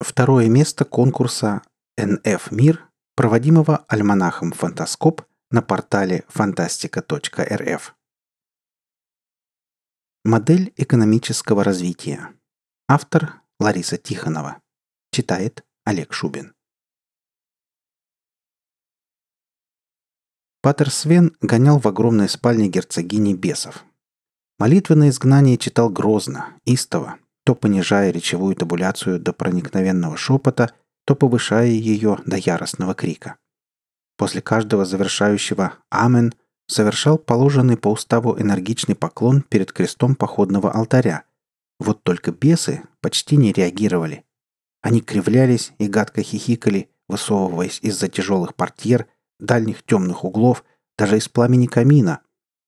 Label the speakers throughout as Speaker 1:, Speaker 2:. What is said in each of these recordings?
Speaker 1: Второе место конкурса «НФ Мир», проводимого альманахом «Фантаскоп» на портале фантастика.рф. Модель экономического развития. Автор Лариса Тихонова. Читает Олег Шубин. Патер Свен гонял в огромной спальне герцогини бесов. Молитвы на изгнание читал грозно, истово, то понижая речевую табуляцию до проникновенного шепота, то повышая ее до яростного крика. После каждого завершающего «Амен» совершал положенный по уставу энергичный поклон перед крестом походного алтаря. Вот только бесы почти не реагировали. Они кривлялись и гадко хихикали, высовываясь из-за тяжелых портьер, дальних темных углов, даже из пламени камина.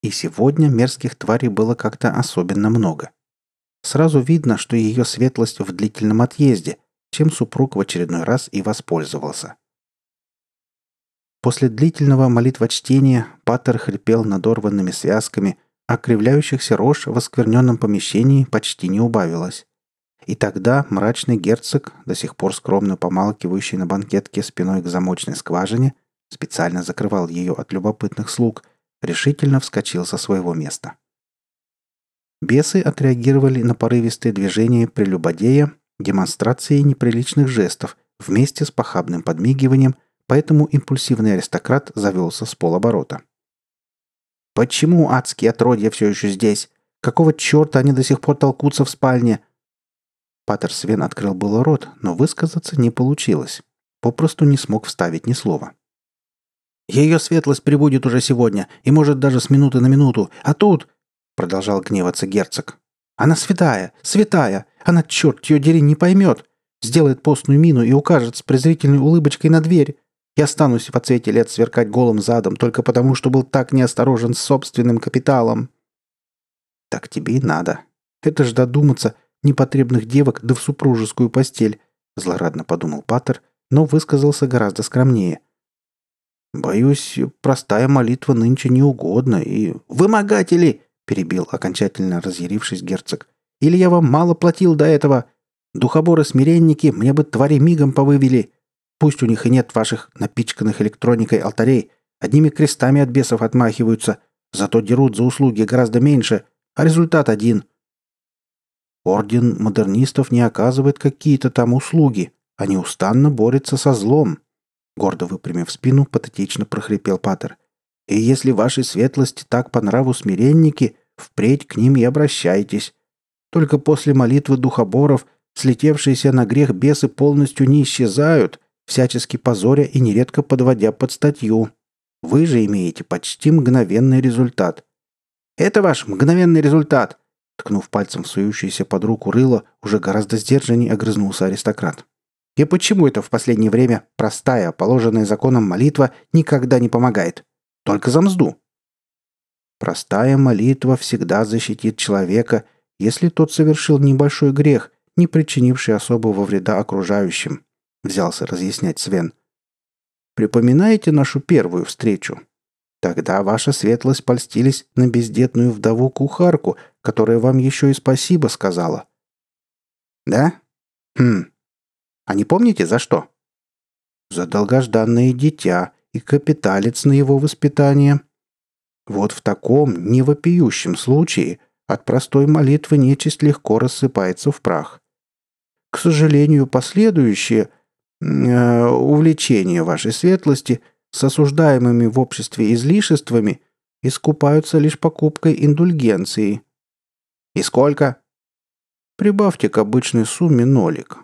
Speaker 1: И сегодня мерзких тварей было как-то особенно много. Сразу видно, что ее светлость в длительном отъезде, чем супруг в очередной раз и воспользовался. После длительного молитвочтения Паттер хрипел надорванными связками, а кривляющихся рож в оскверненном помещении почти не убавилось. И тогда мрачный герцог, до сих пор скромно помалкивающий на банкетке спиной к замочной скважине, специально закрывал ее от любопытных слуг, решительно вскочил со своего места. Бесы отреагировали на порывистые движения прелюбодея демонстрацией неприличных жестов вместе с похабным подмигиванием, поэтому импульсивный аристократ завелся с полоборота. «Почему адские отродья все еще здесь? Какого черта они до сих пор толкутся в спальне?» Патер Свен открыл было рот, но высказаться не получилось. Попросту не смог вставить ни слова. «Ее светлость прибудет уже сегодня, и может даже с минуты на минуту, а тут...» продолжал гневаться герцог. «Она святая, святая! Она, черт ее дери, не поймет! Сделает постную мину и укажет с презрительной улыбочкой на дверь. Я останусь в цвете лет сверкать голым задом только потому, что был так неосторожен с собственным капиталом». «Так тебе и надо. Это ж додуматься непотребных девок да в супружескую постель», злорадно подумал Паттер, но высказался гораздо скромнее. «Боюсь, простая молитва нынче неугодна и...» «Вымогатели!» Перебил окончательно разъярившись герцог. «Или я вам мало платил до этого? Духоборы-смиренники мне бы твари мигом повывели. Пусть у них и нет ваших напичканных электроникой алтарей, одними крестами от бесов отмахиваются, зато дерут за услуги гораздо меньше, а результат один. Орден модернистов не оказывает какие-то там услуги, а неустанно борется со злом. Гордо выпрямив спину, патетично прохрипел Паттер. И если вашей светлости так по нраву смиренники, Впредь к ним и обращайтесь. Только после молитвы духоборов слетевшиеся на грех бесы полностью не исчезают, всячески позоря и нередко подводя под статью. Вы же имеете почти мгновенный результат. Это ваш мгновенный результат, ткнув пальцем в сующуюся под руку рыло, уже гораздо сдержаннее огрызнулся аристократ. И почему это в последнее время простая, положенная законом молитва никогда не помогает? Только за мзду. Простая молитва всегда защитит человека, если тот совершил небольшой грех, не причинивший особого вреда окружающим», — взялся разъяснять Свен. «Припоминаете нашу первую встречу? Тогда ваша светлость польстились на бездетную вдову-кухарку, которая вам еще и спасибо сказала». «Да? Хм. А не помните, за что?» «За долгожданное дитя и капиталец на его воспитание», вот в таком невопиющем случае от простой молитвы нечисть легко рассыпается в прах. К сожалению, последующие э, увлечения вашей светлости с осуждаемыми в обществе излишествами искупаются лишь покупкой индульгенции. И сколько? Прибавьте к обычной сумме нолик.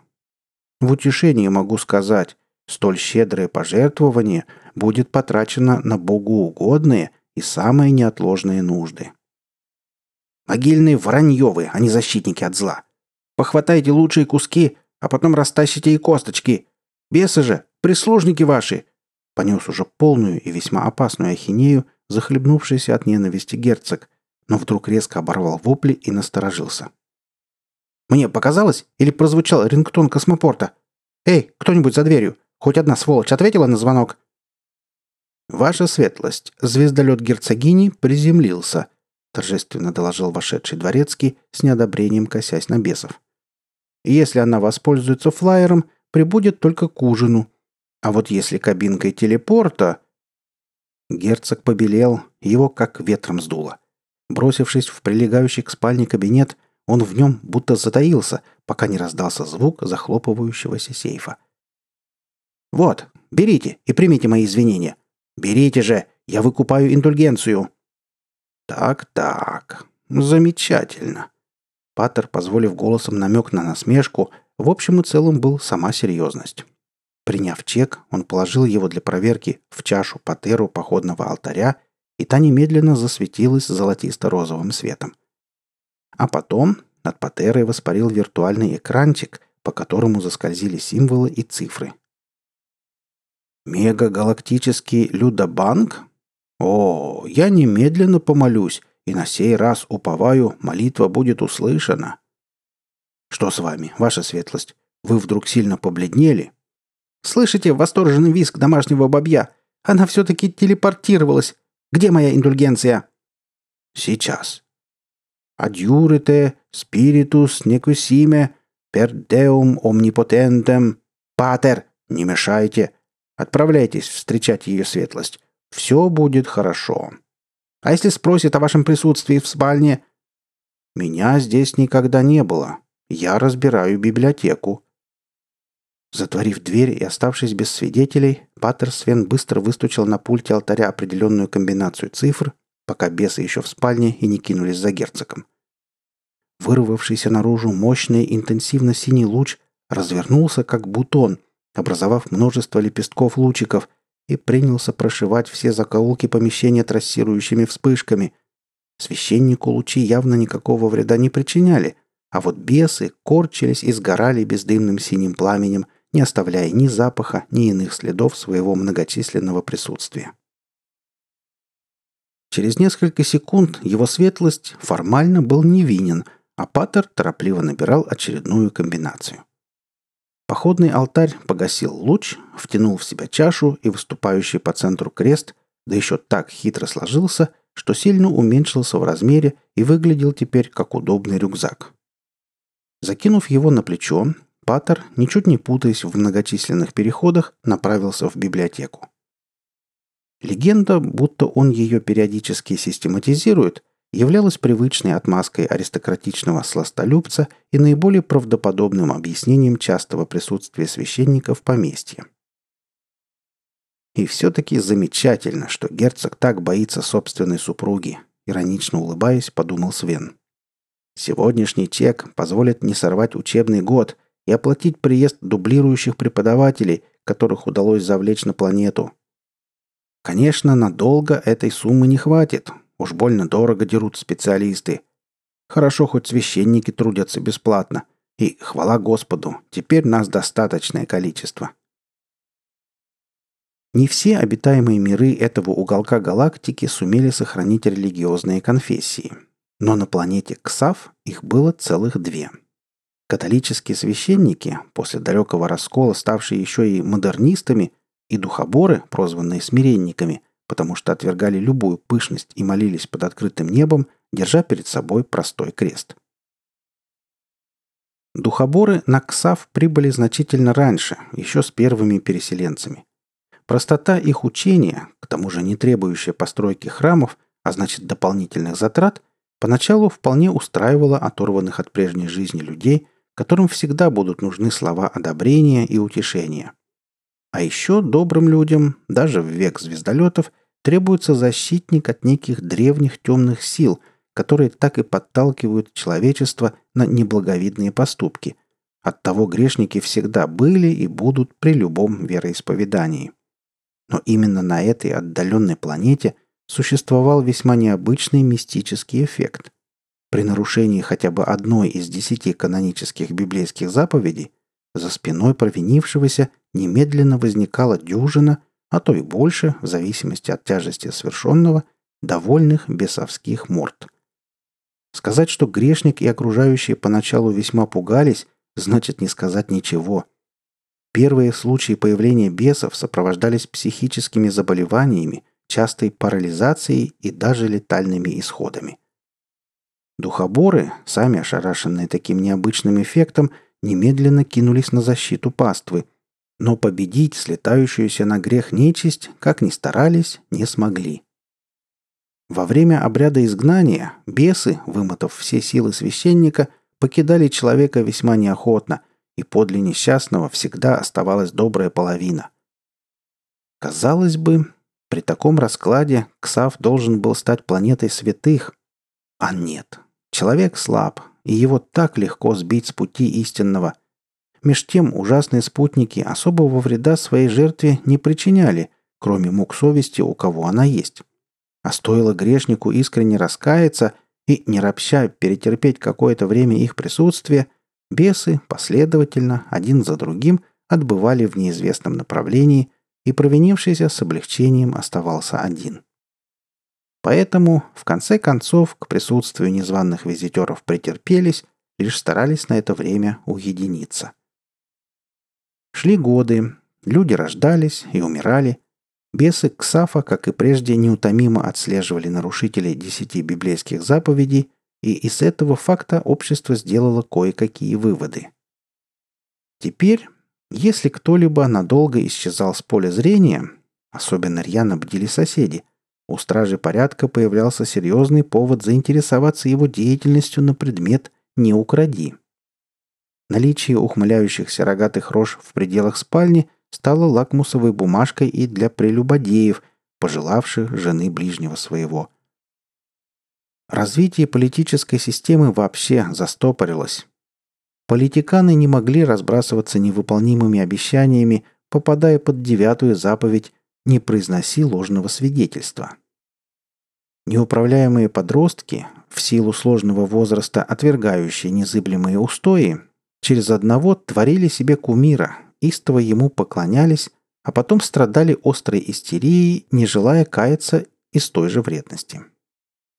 Speaker 1: В утешение могу сказать, столь щедрое пожертвование будет потрачено на богоугодные и самые неотложные нужды. Могильные вранье вы, а не защитники от зла. Похватайте лучшие куски, а потом растащите и косточки. Бесы же, прислужники ваши!» Понес уже полную и весьма опасную ахинею, захлебнувшийся от ненависти герцог, но вдруг резко оборвал вопли и насторожился. «Мне показалось или прозвучал рингтон космопорта? Эй, кто-нибудь за дверью! Хоть одна сволочь ответила на звонок?» «Ваша светлость, звездолет герцогини приземлился», торжественно доложил вошедший дворецкий, с неодобрением косясь на бесов. «Если она воспользуется флайером, прибудет только к ужину. А вот если кабинкой телепорта... Герцог побелел, его как ветром сдуло. Бросившись в прилегающий к спальне кабинет, он в нем будто затаился, пока не раздался звук захлопывающегося сейфа. «Вот, берите и примите мои извинения. Берите же, я выкупаю индульгенцию». «Так-так, замечательно». Паттер, позволив голосом намек на насмешку, в общем и целом был сама серьезность. Приняв чек, он положил его для проверки в чашу Патеру походного алтаря, и та немедленно засветилась золотисто-розовым светом. А потом над Патерой воспарил виртуальный экранчик, по которому заскользили символы и цифры. «Мегагалактический Людобанк? О, я немедленно помолюсь, и на сей раз уповаю, молитва будет услышана. Что с вами, ваша светлость? Вы вдруг сильно побледнели? Слышите восторженный визг домашнего бабья? Она все-таки телепортировалась. Где моя индульгенция? Сейчас. Адьюрите спиритус некусиме deum omnipotentem. Патер, не мешайте. Отправляйтесь встречать ее светлость. Все будет хорошо. А если спросит о вашем присутствии в спальне? Меня здесь никогда не было. Я разбираю библиотеку. Затворив дверь и оставшись без свидетелей, Паттер Свен быстро выстучил на пульте алтаря определенную комбинацию цифр, пока бесы еще в спальне и не кинулись за герцогом. Вырвавшийся наружу мощный интенсивно-синий луч развернулся как бутон, образовав множество лепестков лучиков, и принялся прошивать все закоулки помещения трассирующими вспышками. Священнику лучи явно никакого вреда не причиняли, а вот бесы корчились и сгорали бездымным синим пламенем, не оставляя ни запаха, ни иных следов своего многочисленного присутствия. Через несколько секунд его светлость формально был невинен, а Паттер торопливо набирал очередную комбинацию. Походный алтарь погасил луч, втянул в себя чашу и выступающий по центру крест, да еще так хитро сложился, что сильно уменьшился в размере и выглядел теперь как удобный рюкзак. Закинув его на плечо, Паттер, ничуть не путаясь в многочисленных переходах, направился в библиотеку. Легенда, будто он ее периодически систематизирует, являлась привычной отмазкой аристократичного сластолюбца и наиболее правдоподобным объяснением частого присутствия священника в поместье. И все-таки замечательно, что герцог так боится собственной супруги, иронично улыбаясь, подумал Свен. Сегодняшний чек позволит не сорвать учебный год и оплатить приезд дублирующих преподавателей, которых удалось завлечь на планету. Конечно, надолго этой суммы не хватит, Уж больно дорого дерут специалисты. Хорошо, хоть священники трудятся бесплатно. И хвала Господу, теперь нас достаточное количество. Не все обитаемые миры этого уголка галактики сумели сохранить религиозные конфессии. Но на планете Ксав их было целых две. Католические священники, после далекого раскола ставшие еще и модернистами, и духоборы, прозванные смиренниками, потому что отвергали любую пышность и молились под открытым небом, держа перед собой простой крест. Духоборы на Ксав прибыли значительно раньше, еще с первыми переселенцами. Простота их учения, к тому же не требующая постройки храмов, а значит дополнительных затрат, поначалу вполне устраивала оторванных от прежней жизни людей, которым всегда будут нужны слова одобрения и утешения – а еще добрым людям, даже в век звездолетов, требуется защитник от неких древних темных сил, которые так и подталкивают человечество на неблаговидные поступки. Оттого грешники всегда были и будут при любом вероисповедании. Но именно на этой отдаленной планете существовал весьма необычный мистический эффект. При нарушении хотя бы одной из десяти канонических библейских заповедей за спиной провинившегося немедленно возникала дюжина, а то и больше, в зависимости от тяжести совершенного, довольных бесовских морд. Сказать, что грешник и окружающие поначалу весьма пугались, значит не сказать ничего. Первые случаи появления бесов сопровождались психическими заболеваниями, частой парализацией и даже летальными исходами. Духоборы, сами ошарашенные таким необычным эффектом, немедленно кинулись на защиту паствы, но победить слетающуюся на грех нечисть, как ни старались, не смогли. Во время обряда изгнания бесы, вымотав все силы священника, покидали человека весьма неохотно, и подле несчастного всегда оставалась добрая половина. Казалось бы, при таком раскладе Ксав должен был стать планетой святых. А нет. Человек слаб, и его так легко сбить с пути истинного. Меж тем ужасные спутники особого вреда своей жертве не причиняли, кроме мук совести, у кого она есть. А стоило грешнику искренне раскаяться и, не ропща, перетерпеть какое-то время их присутствие, бесы последовательно, один за другим, отбывали в неизвестном направлении, и провинившийся с облегчением оставался один. Поэтому, в конце концов, к присутствию незваных визитеров претерпелись, лишь старались на это время уединиться. Шли годы, люди рождались и умирали, Бесы Ксафа, как и прежде, неутомимо отслеживали нарушителей десяти библейских заповедей, и из этого факта общество сделало кое-какие выводы. Теперь, если кто-либо надолго исчезал с поля зрения, особенно рьяно бдили соседи, у стражи порядка появлялся серьезный повод заинтересоваться его деятельностью на предмет «не укради». Наличие ухмыляющихся рогатых рож в пределах спальни стала лакмусовой бумажкой и для прелюбодеев, пожелавших жены ближнего своего. Развитие политической системы вообще застопорилось. Политиканы не могли разбрасываться невыполнимыми обещаниями, попадая под девятую заповедь «Не произноси ложного свидетельства». Неуправляемые подростки, в силу сложного возраста отвергающие незыблемые устои, через одного творили себе кумира, истово ему поклонялись, а потом страдали острой истерией, не желая каяться из той же вредности.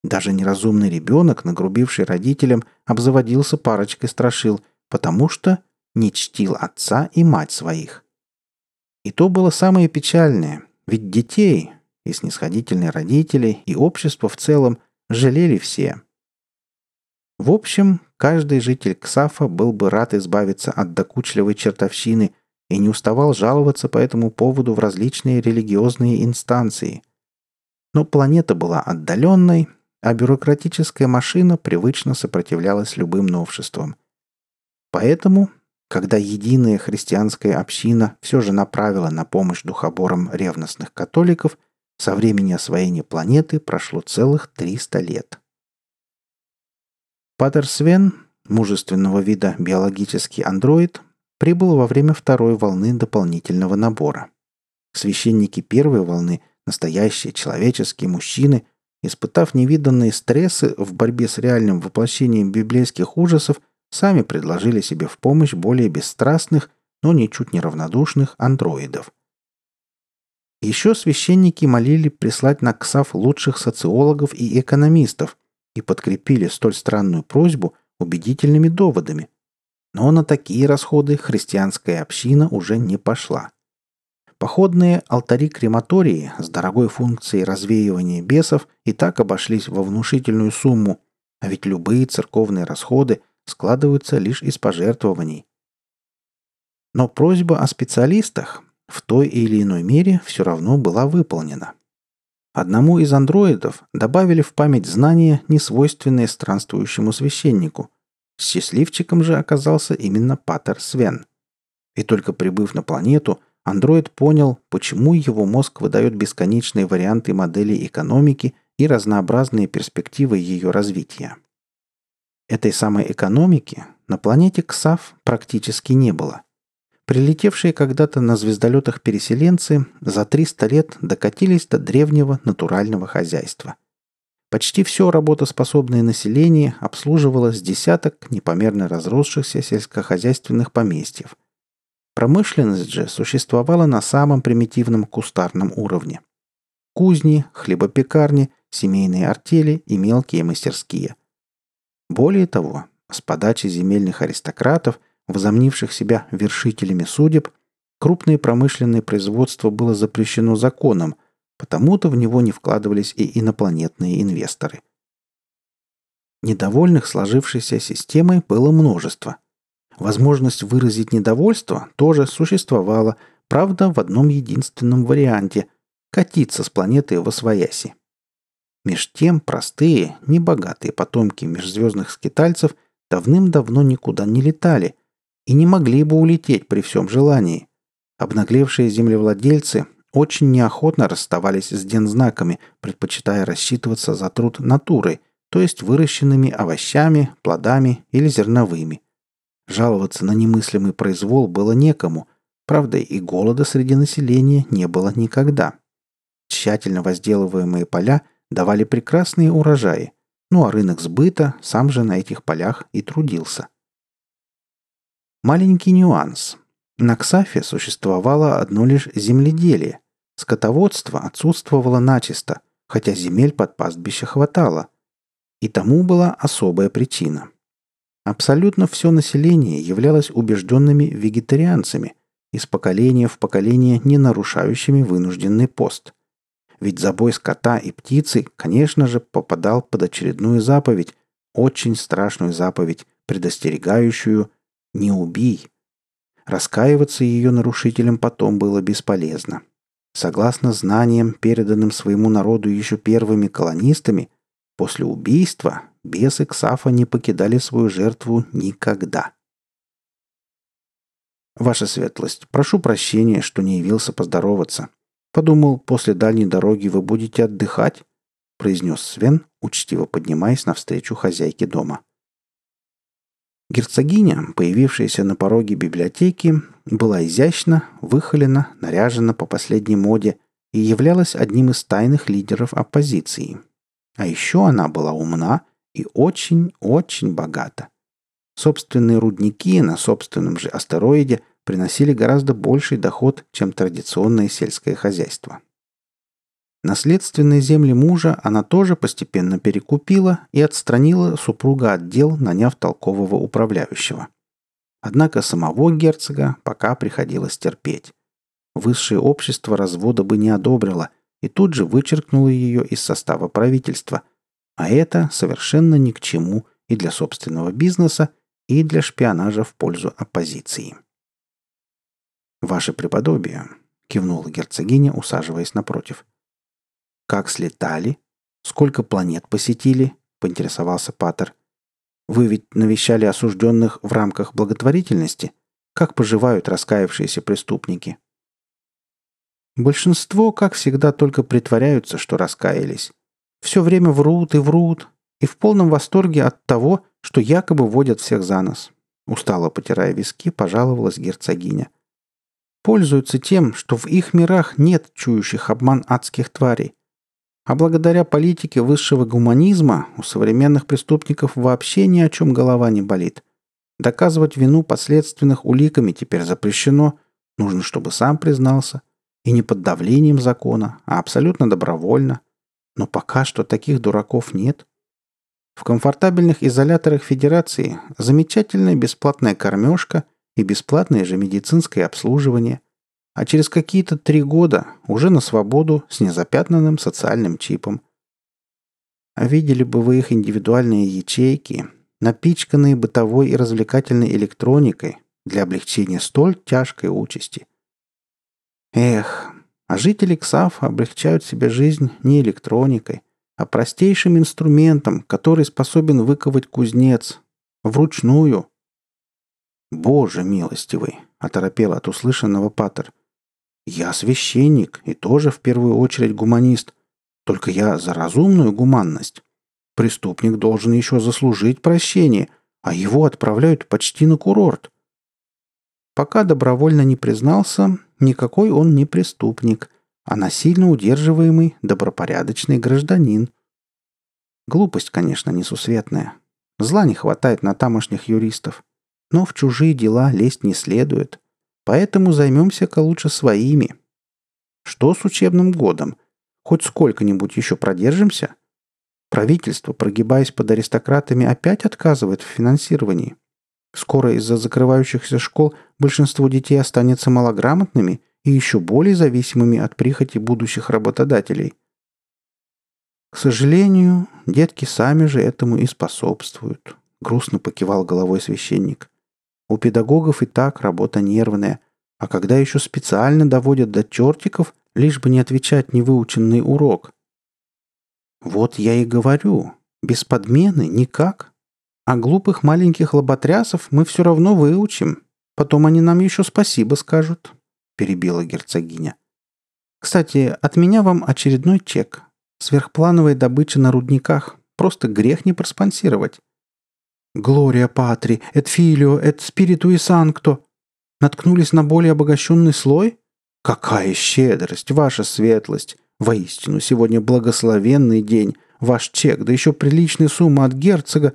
Speaker 1: Даже неразумный ребенок, нагрубивший родителям, обзаводился парочкой страшил, потому что не чтил отца и мать своих. И то было самое печальное, ведь детей, и снисходительные родители, и общество в целом жалели все. В общем, каждый житель Ксафа был бы рад избавиться от докучливой чертовщины – и не уставал жаловаться по этому поводу в различные религиозные инстанции. Но планета была отдаленной, а бюрократическая машина привычно сопротивлялась любым новшествам. Поэтому, когда единая христианская община все же направила на помощь духоборам ревностных католиков, со времени освоения планеты прошло целых 300 лет. Патер Свен, мужественного вида биологический андроид, прибыл во время второй волны дополнительного набора. Священники первой волны, настоящие человеческие мужчины, испытав невиданные стрессы в борьбе с реальным воплощением библейских ужасов, сами предложили себе в помощь более бесстрастных, но ничуть не равнодушных андроидов. Еще священники молили прислать на КСАФ лучших социологов и экономистов и подкрепили столь странную просьбу убедительными доводами – но на такие расходы христианская община уже не пошла. Походные алтари-крематории с дорогой функцией развеивания бесов и так обошлись во внушительную сумму, а ведь любые церковные расходы складываются лишь из пожертвований. Но просьба о специалистах в той или иной мере все равно была выполнена. Одному из андроидов добавили в память знания, несвойственные странствующему священнику – Счастливчиком же оказался именно Паттер Свен. И только прибыв на планету, андроид понял, почему его мозг выдает бесконечные варианты моделей экономики и разнообразные перспективы ее развития. Этой самой экономики на планете Ксав практически не было. Прилетевшие когда-то на звездолетах переселенцы за 300 лет докатились до древнего натурального хозяйства – Почти все работоспособное население обслуживало с десяток непомерно разросшихся сельскохозяйственных поместьев. Промышленность же существовала на самом примитивном кустарном уровне. Кузни, хлебопекарни, семейные артели и мелкие мастерские. Более того, с подачи земельных аристократов, возомнивших себя вершителями судеб, крупное промышленное производство было запрещено законом – Потому-то в него не вкладывались и инопланетные инвесторы. Недовольных сложившейся системой было множество. Возможность выразить недовольство тоже существовала, правда, в одном единственном варианте – катиться с планеты в Освояси. Меж тем простые, небогатые потомки межзвездных скитальцев давным-давно никуда не летали и не могли бы улететь при всем желании. Обнаглевшие землевладельцы очень неохотно расставались с дензнаками, предпочитая рассчитываться за труд натурой, то есть выращенными овощами, плодами или зерновыми. Жаловаться на немыслимый произвол было некому, правда и голода среди населения не было никогда. Тщательно возделываемые поля давали прекрасные урожаи, ну а рынок сбыта сам же на этих полях и трудился. Маленький нюанс. На Ксафе существовало одно лишь земледелие. Скотоводство отсутствовало начисто, хотя земель под пастбище хватало. И тому была особая причина. Абсолютно все население являлось убежденными вегетарианцами, из поколения в поколение не нарушающими вынужденный пост. Ведь забой скота и птицы, конечно же, попадал под очередную заповедь, очень страшную заповедь, предостерегающую «не убий». Раскаиваться ее нарушителям потом было бесполезно. Согласно знаниям, переданным своему народу еще первыми колонистами, после убийства бесы Ксафа не покидали свою жертву никогда. «Ваша светлость, прошу прощения, что не явился поздороваться. Подумал, после дальней дороги вы будете отдыхать», — произнес Свен, учтиво поднимаясь навстречу хозяйке дома. Герцогиня, появившаяся на пороге библиотеки, была изящна, выхолена, наряжена по последней моде и являлась одним из тайных лидеров оппозиции. А еще она была умна и очень-очень богата. Собственные рудники на собственном же астероиде приносили гораздо больший доход, чем традиционное сельское хозяйство. Наследственные земли мужа она тоже постепенно перекупила и отстранила супруга от дел, наняв толкового управляющего. Однако самого герцога пока приходилось терпеть. Высшее общество развода бы не одобрило и тут же вычеркнуло ее из состава правительства. А это совершенно ни к чему и для собственного бизнеса, и для шпионажа в пользу оппозиции. «Ваше преподобие», — кивнула герцогиня, усаживаясь напротив. «Как слетали? Сколько планет посетили?» — поинтересовался Паттер. «Вы ведь навещали осужденных в рамках благотворительности? Как поживают раскаявшиеся преступники?» Большинство, как всегда, только притворяются, что раскаялись. Все время врут и врут, и в полном восторге от того, что якобы водят всех за нос. Устало потирая виски, пожаловалась герцогиня пользуются тем, что в их мирах нет чующих обман адских тварей. А благодаря политике высшего гуманизма у современных преступников вообще ни о чем голова не болит. Доказывать вину последственных уликами теперь запрещено. Нужно, чтобы сам признался. И не под давлением закона, а абсолютно добровольно. Но пока что таких дураков нет. В комфортабельных изоляторах Федерации замечательная бесплатная кормежка – и бесплатное же медицинское обслуживание, а через какие-то три года уже на свободу с незапятнанным социальным чипом. А видели бы вы их индивидуальные ячейки, напичканные бытовой и развлекательной электроникой для облегчения столь тяжкой участи. Эх, а жители КСАФ облегчают себе жизнь не электроникой, а простейшим инструментом, который способен выковать кузнец, вручную, «Боже милостивый!» — оторопел от услышанного Паттер. «Я священник и тоже в первую очередь гуманист. Только я за разумную гуманность. Преступник должен еще заслужить прощение, а его отправляют почти на курорт. Пока добровольно не признался, никакой он не преступник, а насильно удерживаемый добропорядочный гражданин. Глупость, конечно, несусветная. Зла не хватает на тамошних юристов. Но в чужие дела лезть не следует. Поэтому займемся-ка лучше своими. Что с учебным годом? Хоть сколько-нибудь еще продержимся? Правительство, прогибаясь под аристократами, опять отказывает в финансировании. Скоро из-за закрывающихся школ большинство детей останется малограмотными и еще более зависимыми от прихоти будущих работодателей. К сожалению, детки сами же этому и способствуют, грустно покивал головой священник. У педагогов и так работа нервная, а когда еще специально доводят до чертиков, лишь бы не отвечать невыученный урок. Вот я и говорю, без подмены никак. А глупых маленьких лоботрясов мы все равно выучим. Потом они нам еще спасибо скажут», — перебила герцогиня. «Кстати, от меня вам очередной чек. Сверхплановая добыча на рудниках. Просто грех не проспонсировать». «Глория патри, эт филио, эт спириту и санкто». Наткнулись на более обогащенный слой? Какая щедрость, ваша светлость! Воистину, сегодня благословенный день. Ваш чек, да еще приличная сумма от герцога.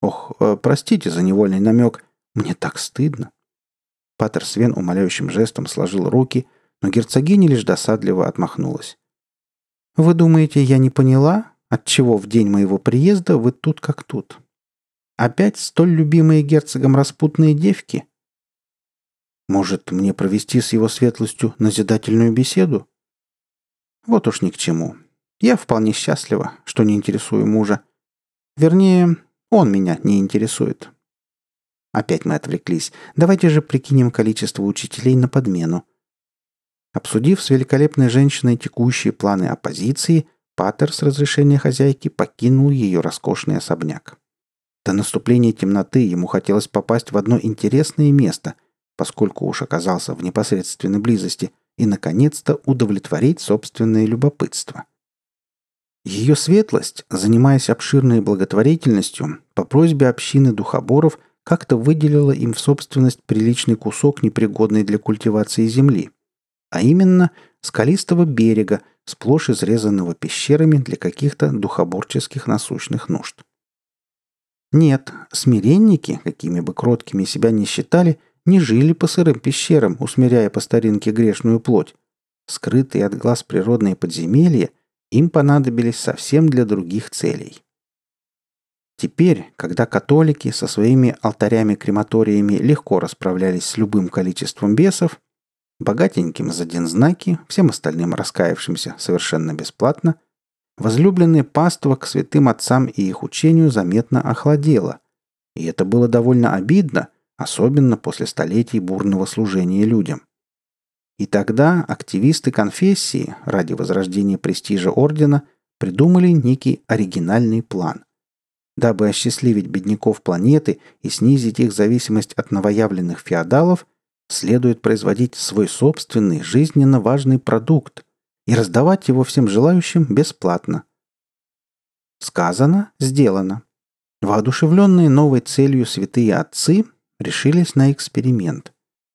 Speaker 1: Ох, э, простите за невольный намек. Мне так стыдно. Патер Свен умоляющим жестом сложил руки, но герцогиня лишь досадливо отмахнулась. «Вы думаете, я не поняла, отчего в день моего приезда вы тут как тут? Опять столь любимые герцогом распутные девки?» «Может, мне провести с его светлостью назидательную беседу?» «Вот уж ни к чему. Я вполне счастлива, что не интересую мужа. Вернее, он меня не интересует. Опять мы отвлеклись. Давайте же прикинем количество учителей на подмену. Обсудив с великолепной женщиной текущие планы оппозиции, Паттер с разрешения хозяйки покинул ее роскошный особняк. До наступления темноты ему хотелось попасть в одно интересное место, поскольку уж оказался в непосредственной близости, и, наконец-то, удовлетворить собственное любопытство – ее светлость, занимаясь обширной благотворительностью, по просьбе общины духоборов как-то выделила им в собственность приличный кусок непригодной для культивации земли, а именно скалистого берега, сплошь изрезанного пещерами для каких-то духоборческих насущных нужд. Нет, смиренники, какими бы кроткими себя не считали, не жили по сырым пещерам, усмиряя по старинке грешную плоть. Скрытые от глаз природные подземелья – им понадобились совсем для других целей. Теперь, когда католики со своими алтарями-крематориями легко расправлялись с любым количеством бесов, богатеньким за знаки, всем остальным раскаявшимся совершенно бесплатно, возлюбленное паства к святым отцам и их учению заметно охладело. И это было довольно обидно, особенно после столетий бурного служения людям – и тогда активисты конфессии ради возрождения престижа ордена придумали некий оригинальный план. Дабы осчастливить бедняков планеты и снизить их зависимость от новоявленных феодалов, следует производить свой собственный жизненно важный продукт и раздавать его всем желающим бесплатно. Сказано, сделано. Воодушевленные новой целью святые отцы решились на эксперимент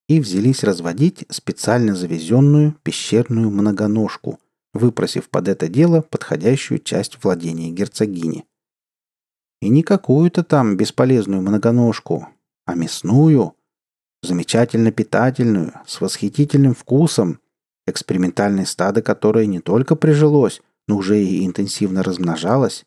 Speaker 1: и взялись разводить специально завезенную пещерную многоножку, выпросив под это дело подходящую часть владения герцогини. И не какую-то там бесполезную многоножку, а мясную, замечательно питательную, с восхитительным вкусом, экспериментальное стадо которое не только прижилось, но уже и интенсивно размножалось.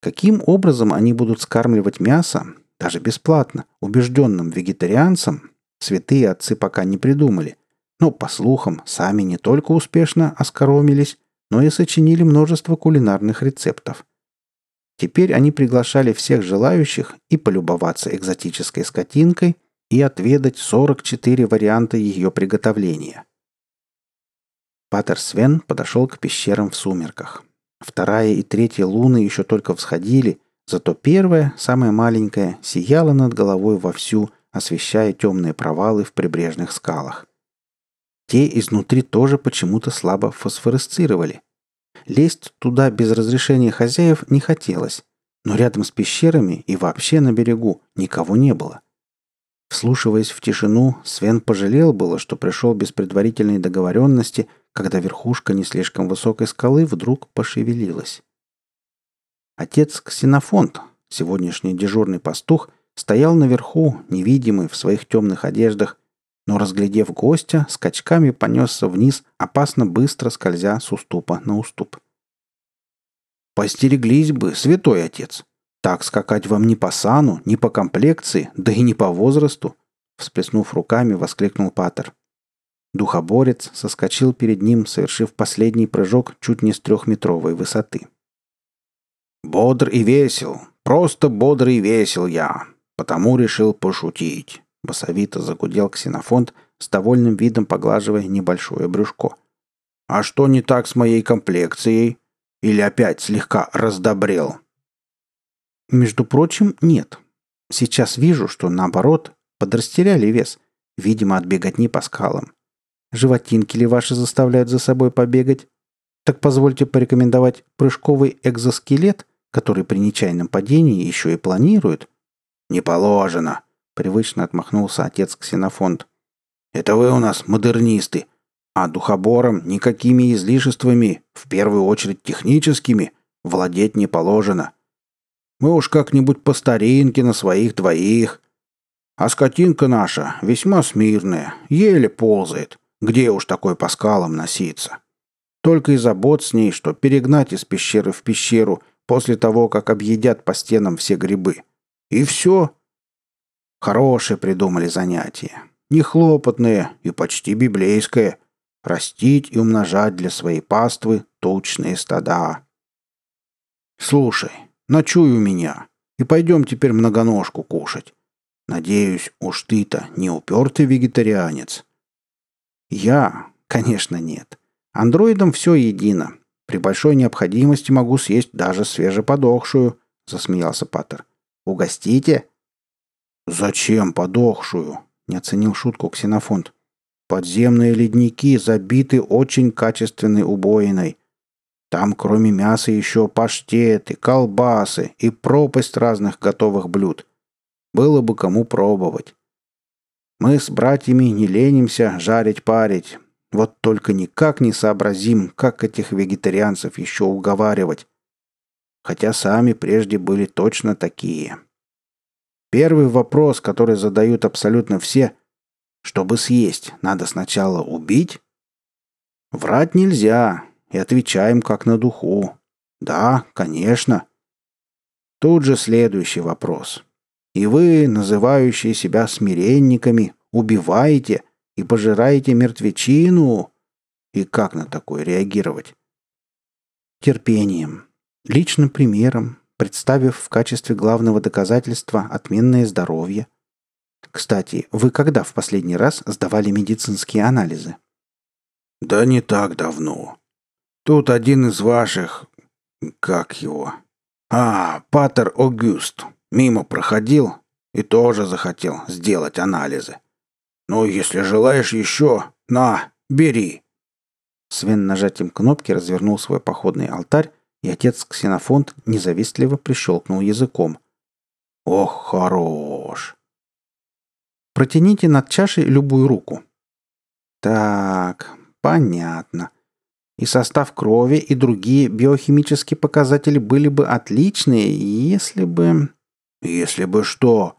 Speaker 1: Каким образом они будут скармливать мясо, даже бесплатно, убежденным вегетарианцам, Святые отцы пока не придумали. Но, по слухам, сами не только успешно оскоромились, но и сочинили множество кулинарных рецептов. Теперь они приглашали всех желающих и полюбоваться экзотической скотинкой, и отведать 44 варианта ее приготовления. Патер Свен подошел к пещерам в сумерках. Вторая и третья луны еще только всходили, зато первая, самая маленькая, сияла над головой вовсю – освещая темные провалы в прибрежных скалах. Те изнутри тоже почему-то слабо фосфоресцировали. Лезть туда без разрешения хозяев не хотелось, но рядом с пещерами и вообще на берегу никого не было. Вслушиваясь в тишину, Свен пожалел было, что пришел без предварительной договоренности, когда верхушка не слишком высокой скалы вдруг пошевелилась. Отец Ксенофонт, сегодняшний дежурный пастух, стоял наверху, невидимый в своих темных одеждах, но, разглядев гостя, скачками понесся вниз, опасно быстро скользя с уступа на уступ. «Постереглись бы, святой отец! Так скакать вам ни по сану, ни по комплекции, да и не по возрасту!» Всплеснув руками, воскликнул Патер. Духоборец соскочил перед ним, совершив последний прыжок чуть не с трехметровой высоты. «Бодр и весел, просто бодр и весел я.
Speaker 2: потому решил пошутить», — басовито загудел ксенофонт, с довольным видом поглаживая небольшое брюшко. «А что не так с моей комплекцией? Или опять слегка раздобрел?»
Speaker 1: «Между прочим, нет. Сейчас вижу, что наоборот, подрастеряли вес, видимо, от беготни по скалам. Животинки ли ваши заставляют за собой побегать? Так позвольте порекомендовать прыжковый экзоскелет, который при нечаянном падении еще и планирует.
Speaker 2: «Не положено», — привычно отмахнулся отец Ксенофонт. «Это вы у нас модернисты, а духобором никакими излишествами, в первую очередь техническими, владеть не положено. Мы уж как-нибудь по старинке на своих двоих. А скотинка наша весьма смирная, еле ползает. Где уж такой по скалам носиться? Только и забот с ней, что перегнать из пещеры в пещеру после того, как объедят по стенам все грибы. И все. Хорошее придумали занятие. Нехлопотное и почти библейское. Растить и умножать для своей паствы тучные стада. Слушай, ночуй у меня. И пойдем теперь многоножку кушать. Надеюсь, уж ты-то не упертый вегетарианец. Я? Конечно, нет. Андроидам все едино. При большой необходимости могу съесть даже свежеподохшую, засмеялся Паттер. Угостите? Зачем подохшую? Не оценил шутку ксенофонт. Подземные ледники забиты очень качественной убоиной. Там кроме мяса еще паштеты, колбасы и пропасть разных готовых блюд. Было бы кому пробовать. Мы с братьями не ленимся жарить-парить. Вот только никак не сообразим, как этих вегетарианцев еще уговаривать. Хотя сами прежде были точно такие. Первый вопрос, который задают абсолютно все, чтобы съесть, надо сначала убить? Врать нельзя, и отвечаем как на духу. Да, конечно. Тут же следующий вопрос. И вы, называющие себя смиренниками, убиваете и пожираете мертвечину. И как на такое реагировать? Терпением, личным примером, представив в качестве главного доказательства отменное здоровье. Кстати, вы когда в последний раз сдавали медицинские анализы? Да не так давно. Тут один из ваших... Как его? А, Патер Огюст. Мимо проходил и тоже захотел сделать анализы. Ну, если желаешь еще, на, бери.
Speaker 1: Свен нажатием кнопки развернул свой походный алтарь, и отец Ксенофонт независтливо прищелкнул языком. «Ох, хорош!» «Протяните над чашей любую руку». «Так, понятно и состав крови, и другие биохимические показатели были бы отличные, если бы...
Speaker 2: Если бы что?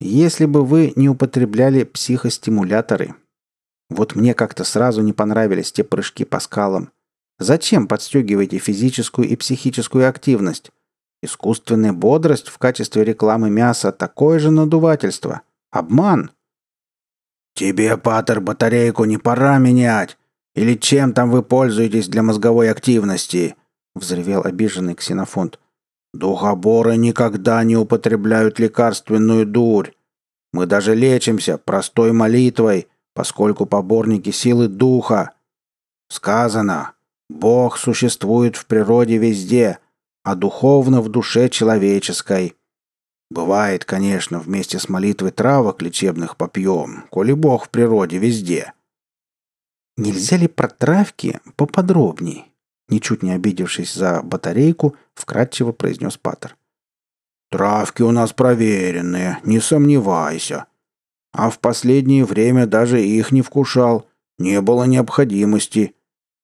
Speaker 1: Если бы вы не употребляли психостимуляторы. Вот мне как-то сразу не понравились те прыжки по скалам. Зачем подстегиваете физическую и психическую активность? Искусственная бодрость в качестве рекламы мяса – такое же надувательство. Обман.
Speaker 2: «Тебе, Паттер, батарейку не пора менять. Или чем там вы пользуетесь для мозговой активности?» — взревел обиженный ксенофонт. «Духоборы никогда не употребляют лекарственную дурь. Мы даже лечимся простой молитвой, поскольку поборники силы духа. Сказано, Бог существует в природе везде, а духовно в душе человеческой. Бывает, конечно, вместе с молитвой травок лечебных попьем, коли Бог в природе везде.
Speaker 1: Нельзя ли про травки поподробней? Ничуть не обидевшись за батарейку, вкратчиво произнес Паттер.
Speaker 2: «Травки у нас проверенные, не сомневайся. А в последнее время даже их не вкушал, не было необходимости.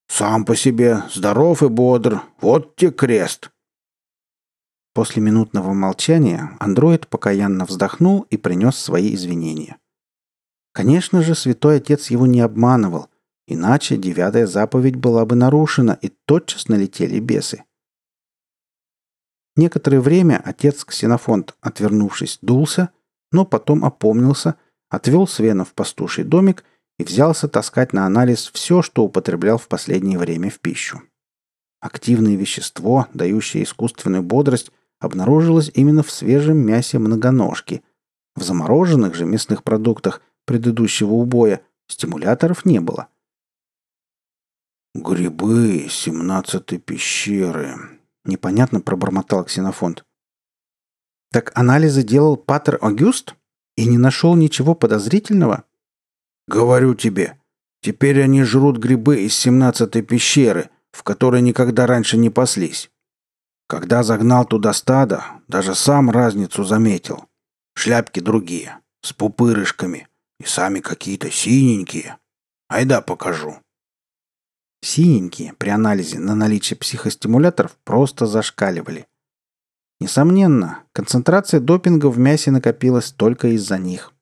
Speaker 2: Сам по себе, здоров и бодр, вот те крест».
Speaker 1: После минутного молчания андроид покаянно вздохнул и принес свои извинения. Конечно же, святой отец его не обманывал – Иначе девятая заповедь была бы нарушена, и тотчас налетели бесы. Некоторое время отец Ксенофонт, отвернувшись, дулся, но потом опомнился, отвел Свена в пастуший домик и взялся таскать на анализ все, что употреблял в последнее время в пищу. Активное вещество, дающее искусственную бодрость, обнаружилось именно в свежем мясе многоножки. В замороженных же мясных продуктах предыдущего убоя стимуляторов не было.
Speaker 2: «Грибы семнадцатой пещеры», — непонятно пробормотал ксенофонт.
Speaker 1: «Так анализы делал Паттер Огюст и не нашел ничего подозрительного?»
Speaker 2: «Говорю тебе, теперь они жрут грибы из семнадцатой пещеры, в которой никогда раньше не паслись. Когда загнал туда стадо, даже сам разницу заметил. Шляпки другие, с пупырышками, и сами какие-то синенькие. Айда покажу».
Speaker 1: Синенькие при анализе на наличие психостимуляторов просто зашкаливали. Несомненно, концентрация допинга в мясе накопилась только из-за них.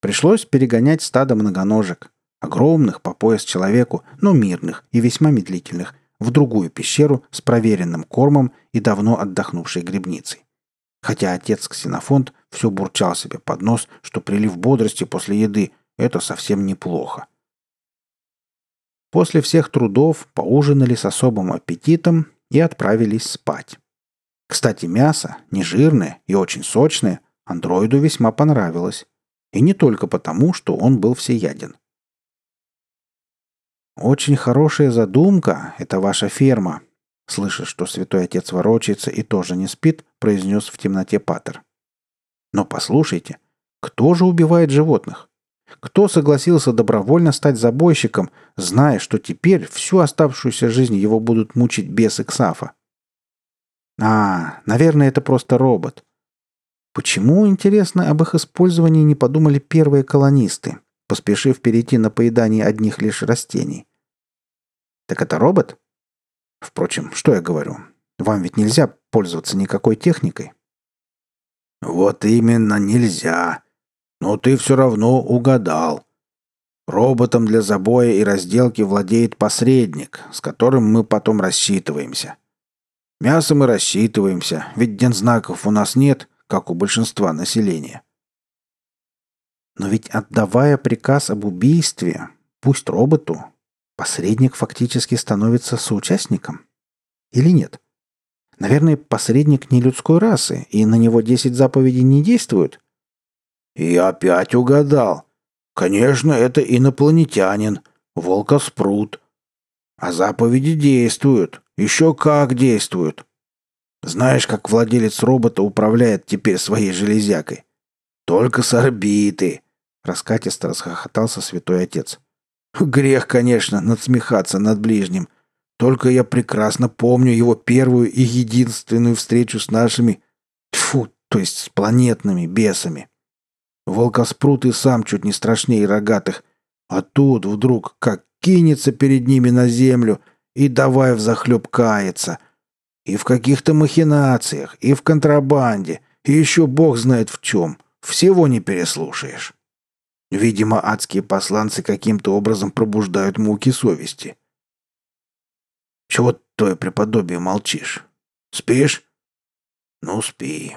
Speaker 1: Пришлось перегонять стадо многоножек, огромных по пояс человеку, но мирных и весьма медлительных, в другую пещеру с проверенным кормом и давно отдохнувшей грибницей. Хотя отец Ксенофонт все бурчал себе под нос, что прилив бодрости после еды – это совсем неплохо. После всех трудов поужинали с особым аппетитом и отправились спать. Кстати, мясо, нежирное и очень сочное, андроиду весьма понравилось. И не только потому, что он был всеяден. «Очень хорошая задумка — это ваша ферма», слыша, что святой отец ворочается и тоже не спит, произнес в темноте Патер. «Но послушайте, кто же убивает животных? Кто согласился добровольно стать забойщиком, зная, что теперь всю оставшуюся жизнь его будут мучить бесы Ксафа? А, наверное, это просто робот. Почему, интересно, об их использовании не подумали первые колонисты, поспешив перейти на поедание одних лишь растений? Так это робот? Впрочем, что я говорю? Вам ведь нельзя пользоваться никакой техникой.
Speaker 2: Вот именно нельзя. Но ты все равно угадал. Роботом для забоя и разделки владеет посредник, с которым мы потом рассчитываемся. Мясом мы рассчитываемся, ведь дензнаков у нас нет, как у большинства населения.
Speaker 1: Но ведь отдавая приказ об убийстве, пусть роботу, посредник фактически становится соучастником? Или нет? Наверное, посредник не людской расы, и на него десять заповедей не действуют?
Speaker 2: И опять угадал. Конечно, это инопланетянин, волкоспрут. А заповеди действуют. Еще как действуют. Знаешь, как владелец робота управляет теперь своей железякой? Только с орбиты. Раскатисто расхохотался святой отец. Грех, конечно, надсмехаться над ближним. Только я прекрасно помню его первую и единственную встречу с нашими... Тьфу, то есть с планетными бесами. Волкоспрут и сам чуть не страшнее рогатых. А тут вдруг как кинется перед ними на землю и давай взахлеб каяться. И в каких-то махинациях, и в контрабанде, и еще бог знает в чем. Всего не переслушаешь. Видимо, адские посланцы каким-то образом пробуждают муки совести. Чего твое преподобие молчишь? Спишь? Ну, спи.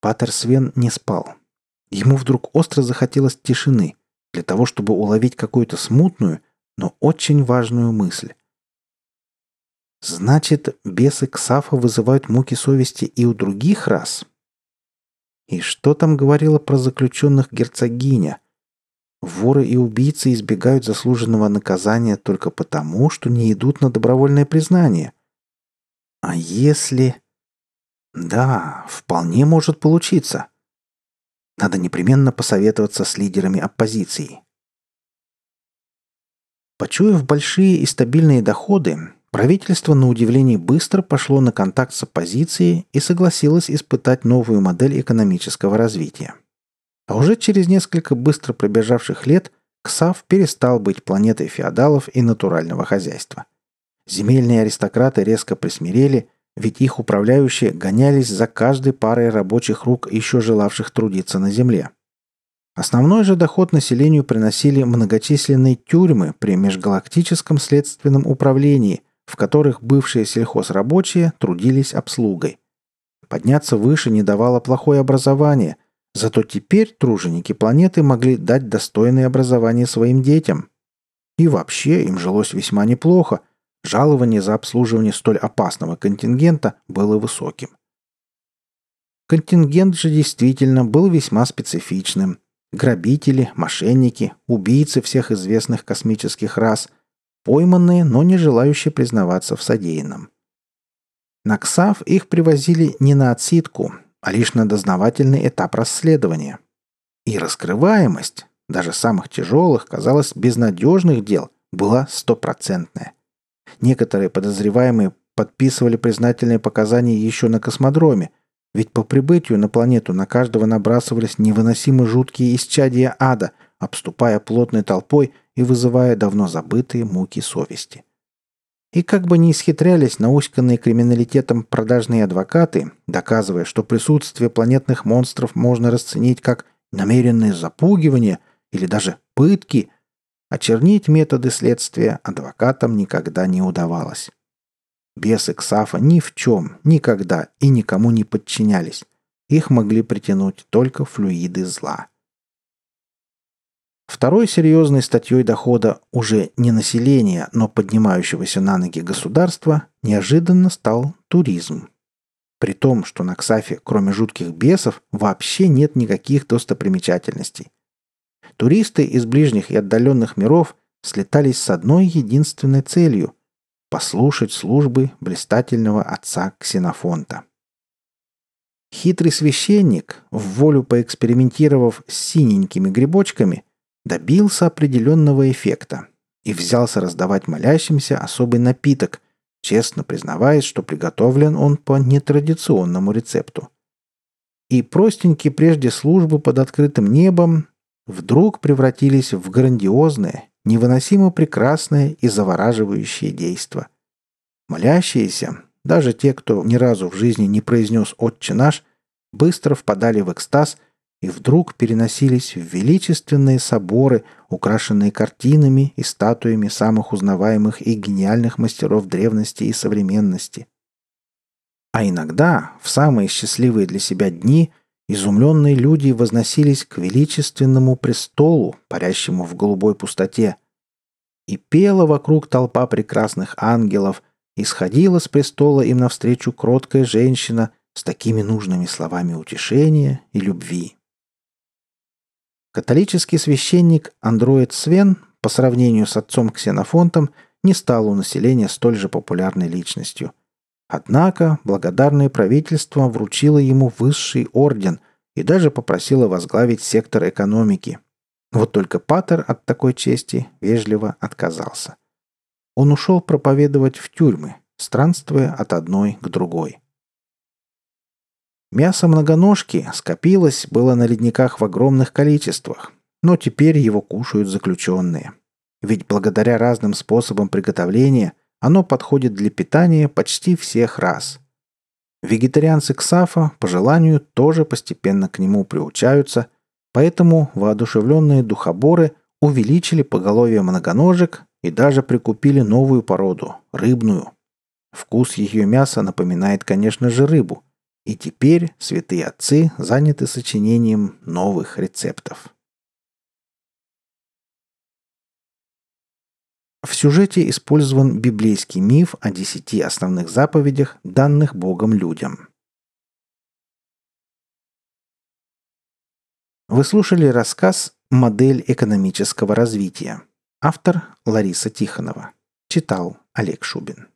Speaker 1: Патер Свен не спал. Ему вдруг остро захотелось тишины для того, чтобы уловить какую-то смутную, но очень важную мысль. Значит, бесы Ксафа вызывают муки совести и у других рас? И что там говорила про заключенных герцогиня? Воры и убийцы избегают заслуженного наказания только потому, что не идут на добровольное признание. А если... Да, вполне может получиться. Надо непременно посоветоваться с лидерами оппозиции. Почуяв большие и стабильные доходы, правительство на удивление быстро пошло на контакт с оппозицией и согласилось испытать новую модель экономического развития. А уже через несколько быстро пробежавших лет Ксав перестал быть планетой феодалов и натурального хозяйства. Земельные аристократы резко присмирели – ведь их управляющие гонялись за каждой парой рабочих рук, еще желавших трудиться на земле. Основной же доход населению приносили многочисленные тюрьмы при межгалактическом следственном управлении, в которых бывшие сельхозрабочие трудились обслугой. Подняться выше не давало плохое образование, зато теперь труженики планеты могли дать достойное образование своим детям. И вообще им жилось весьма неплохо, жалование за обслуживание столь опасного контингента было высоким. Контингент же действительно был весьма специфичным. Грабители, мошенники, убийцы всех известных космических рас, пойманные, но не желающие признаваться в содеянном. На КСАВ их привозили не на отсидку, а лишь на дознавательный этап расследования. И раскрываемость, даже самых тяжелых, казалось, безнадежных дел, была стопроцентная. Некоторые подозреваемые подписывали признательные показания еще на космодроме, ведь по прибытию на планету на каждого набрасывались невыносимо жуткие исчадия ада, обступая плотной толпой и вызывая давно забытые муки совести. И как бы ни исхитрялись науськанные криминалитетом продажные адвокаты, доказывая, что присутствие планетных монстров можно расценить как намеренное запугивание или даже пытки, очернить методы следствия адвокатам никогда не удавалось. Бесы Ксафа ни в чем, никогда и никому не подчинялись. Их могли притянуть только флюиды зла. Второй серьезной статьей дохода уже не населения, но поднимающегося на ноги государства неожиданно стал туризм. При том, что на Ксафе, кроме жутких бесов, вообще нет никаких достопримечательностей. Туристы из ближних и отдаленных миров слетались с одной единственной целью – послушать службы блистательного отца Ксенофонта. Хитрый священник, в волю поэкспериментировав с синенькими грибочками – добился определенного эффекта и взялся раздавать молящимся особый напиток, честно признаваясь, что приготовлен он по нетрадиционному рецепту. И простенькие прежде службы под открытым небом вдруг превратились в грандиозное, невыносимо прекрасное и завораживающее действо. Молящиеся, даже те, кто ни разу в жизни не произнес «Отче наш», быстро впадали в экстаз – и вдруг переносились в величественные соборы, украшенные картинами и статуями самых узнаваемых и гениальных мастеров древности и современности. А иногда, в самые счастливые для себя дни, изумленные люди возносились к величественному престолу, парящему в голубой пустоте. И пела вокруг толпа прекрасных ангелов, и сходила с престола им навстречу кроткая женщина с такими нужными словами утешения и любви. Католический священник Андроид Свен по сравнению с отцом Ксенофонтом не стал у населения столь же популярной личностью. Однако благодарное правительство вручило ему высший орден и даже попросило возглавить сектор экономики. Вот только Паттер от такой чести вежливо отказался. Он ушел проповедовать в тюрьмы, странствуя от одной к другой. Мясо многоножки скопилось было на ледниках в огромных количествах, но теперь его кушают заключенные. Ведь благодаря разным способам приготовления оно подходит для питания почти всех рас. Вегетарианцы Ксафа по желанию тоже постепенно к нему приучаются, поэтому воодушевленные духоборы увеличили поголовье многоножек и даже прикупили новую породу – рыбную. Вкус ее мяса напоминает, конечно же, рыбу – и теперь святые отцы заняты сочинением новых рецептов. В сюжете использован библейский миф о десяти основных заповедях, данных Богом людям. Вы слушали рассказ «Модель экономического развития». Автор Лариса Тихонова. Читал Олег Шубин.